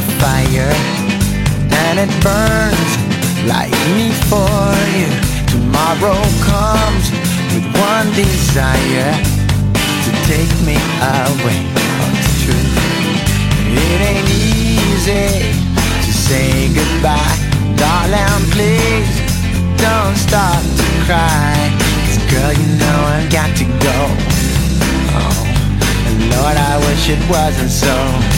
fire, and it burns like me for you. Tomorrow comes with one desire to take me away. Oh, it's true. It ain't easy to say goodbye, darling. Please don't start to cry. 'Cause girl, you know I've got to go. Oh, and Lord, I wish it wasn't so.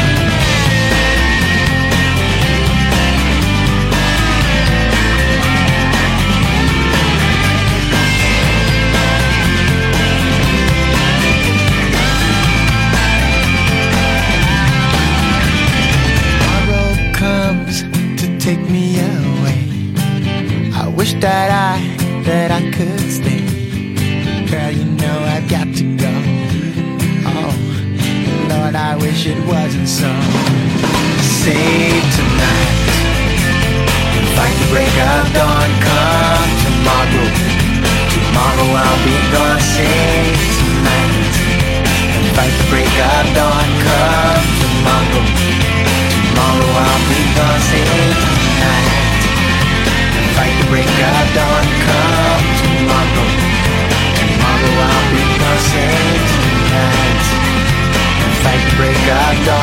The break